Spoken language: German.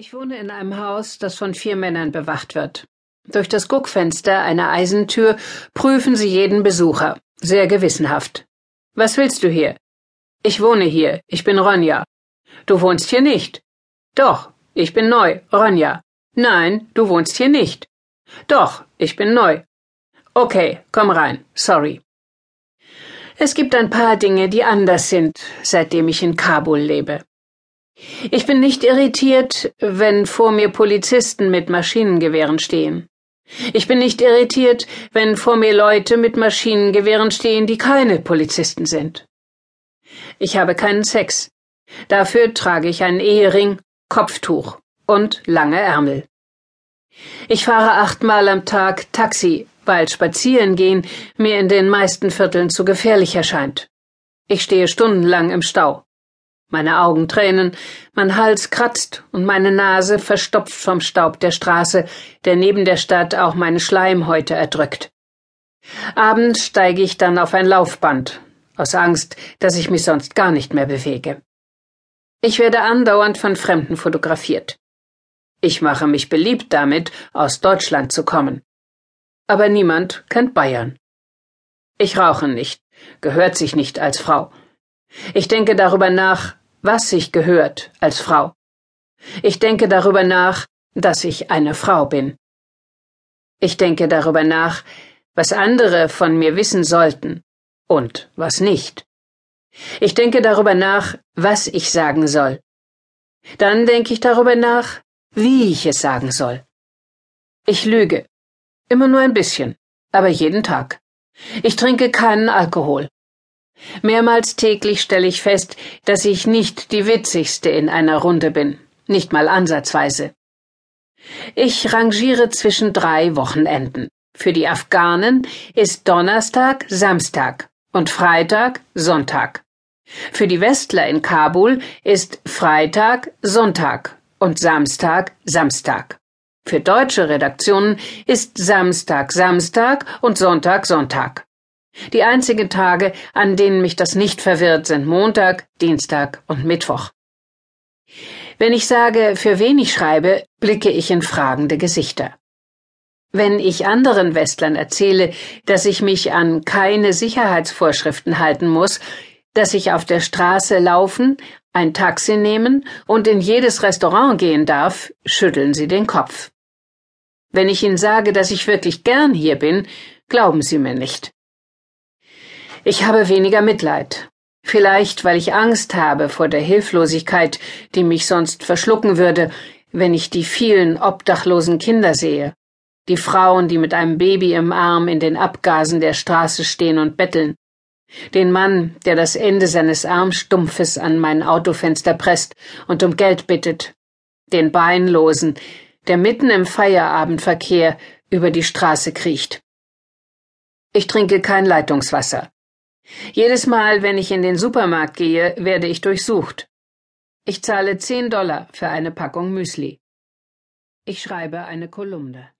Ich wohne in einem Haus, das von vier Männern bewacht wird. Durch das Guckfenster einer Eisentür prüfen sie jeden Besucher, sehr gewissenhaft. Was willst du hier? Ich wohne hier, ich bin Ronja. Du wohnst hier nicht. Doch, ich bin neu, Ronja. Nein, du wohnst hier nicht. Doch, ich bin neu. Okay, komm rein, sorry. Es gibt ein paar Dinge, die anders sind, seitdem ich in Kabul lebe. Ich bin nicht irritiert, wenn vor mir Polizisten mit Maschinengewehren stehen. Ich bin nicht irritiert, wenn vor mir Leute mit Maschinengewehren stehen, die keine Polizisten sind. Ich habe keinen Sex. Dafür trage ich einen Ehering, Kopftuch und lange Ärmel. Ich fahre achtmal am Tag Taxi, weil Spazierengehen mir in den meisten Vierteln zu gefährlich erscheint. Ich stehe stundenlang im Stau. Meine Augen tränen, mein Hals kratzt und meine Nase verstopft vom Staub der Straße, der neben der Stadt auch meine Schleimhäute erdrückt. Abends steige ich dann auf ein Laufband, aus Angst, dass ich mich sonst gar nicht mehr bewege. Ich werde andauernd von Fremden fotografiert. Ich mache mich beliebt damit, aus Deutschland zu kommen. Aber niemand kennt Bayern. Ich rauche nicht, gehört sich nicht als Frau. Ich denke darüber nach, was sich gehört als Frau. Ich denke darüber nach, dass ich eine Frau bin. Ich denke darüber nach, was andere von mir wissen sollten und was nicht. Ich denke darüber nach, was ich sagen soll. Dann denke ich darüber nach, wie ich es sagen soll. Ich lüge. Immer nur ein bisschen, aber jeden Tag. Ich trinke keinen Alkohol. Mehrmals täglich stelle ich fest, dass ich nicht die witzigste in einer Runde bin, nicht mal ansatzweise. Ich rangiere zwischen drei Wochenenden. Für die Afghanen ist Donnerstag Samstag und Freitag Sonntag. Für die Westler in Kabul ist Freitag Sonntag und Samstag Samstag. Für deutsche Redaktionen ist Samstag Samstag und Sonntag Sonntag. Die einzigen Tage, an denen mich das nicht verwirrt, sind Montag, Dienstag und Mittwoch. Wenn ich sage, für wen ich schreibe, blicke ich in fragende Gesichter. Wenn ich anderen Westlern erzähle, dass ich mich an keine Sicherheitsvorschriften halten muss, dass ich auf der Straße laufen, ein Taxi nehmen und in jedes Restaurant gehen darf, schütteln sie den Kopf. Wenn ich ihnen sage, dass ich wirklich gern hier bin, glauben sie mir nicht. Ich habe weniger Mitleid. Vielleicht, weil ich Angst habe vor der Hilflosigkeit, die mich sonst verschlucken würde, wenn ich die vielen obdachlosen Kinder sehe, die Frauen, die mit einem Baby im Arm in den Abgasen der Straße stehen und betteln, den Mann, der das Ende seines Armstumpfes an mein Autofenster presst und um Geld bittet, den Beinlosen, der mitten im Feierabendverkehr über die Straße kriecht. Ich trinke kein Leitungswasser. Jedes Mal, wenn ich in den Supermarkt gehe, werde ich durchsucht. Ich zahle zehn Dollar für eine Packung Müsli. Ich schreibe eine Kolumne.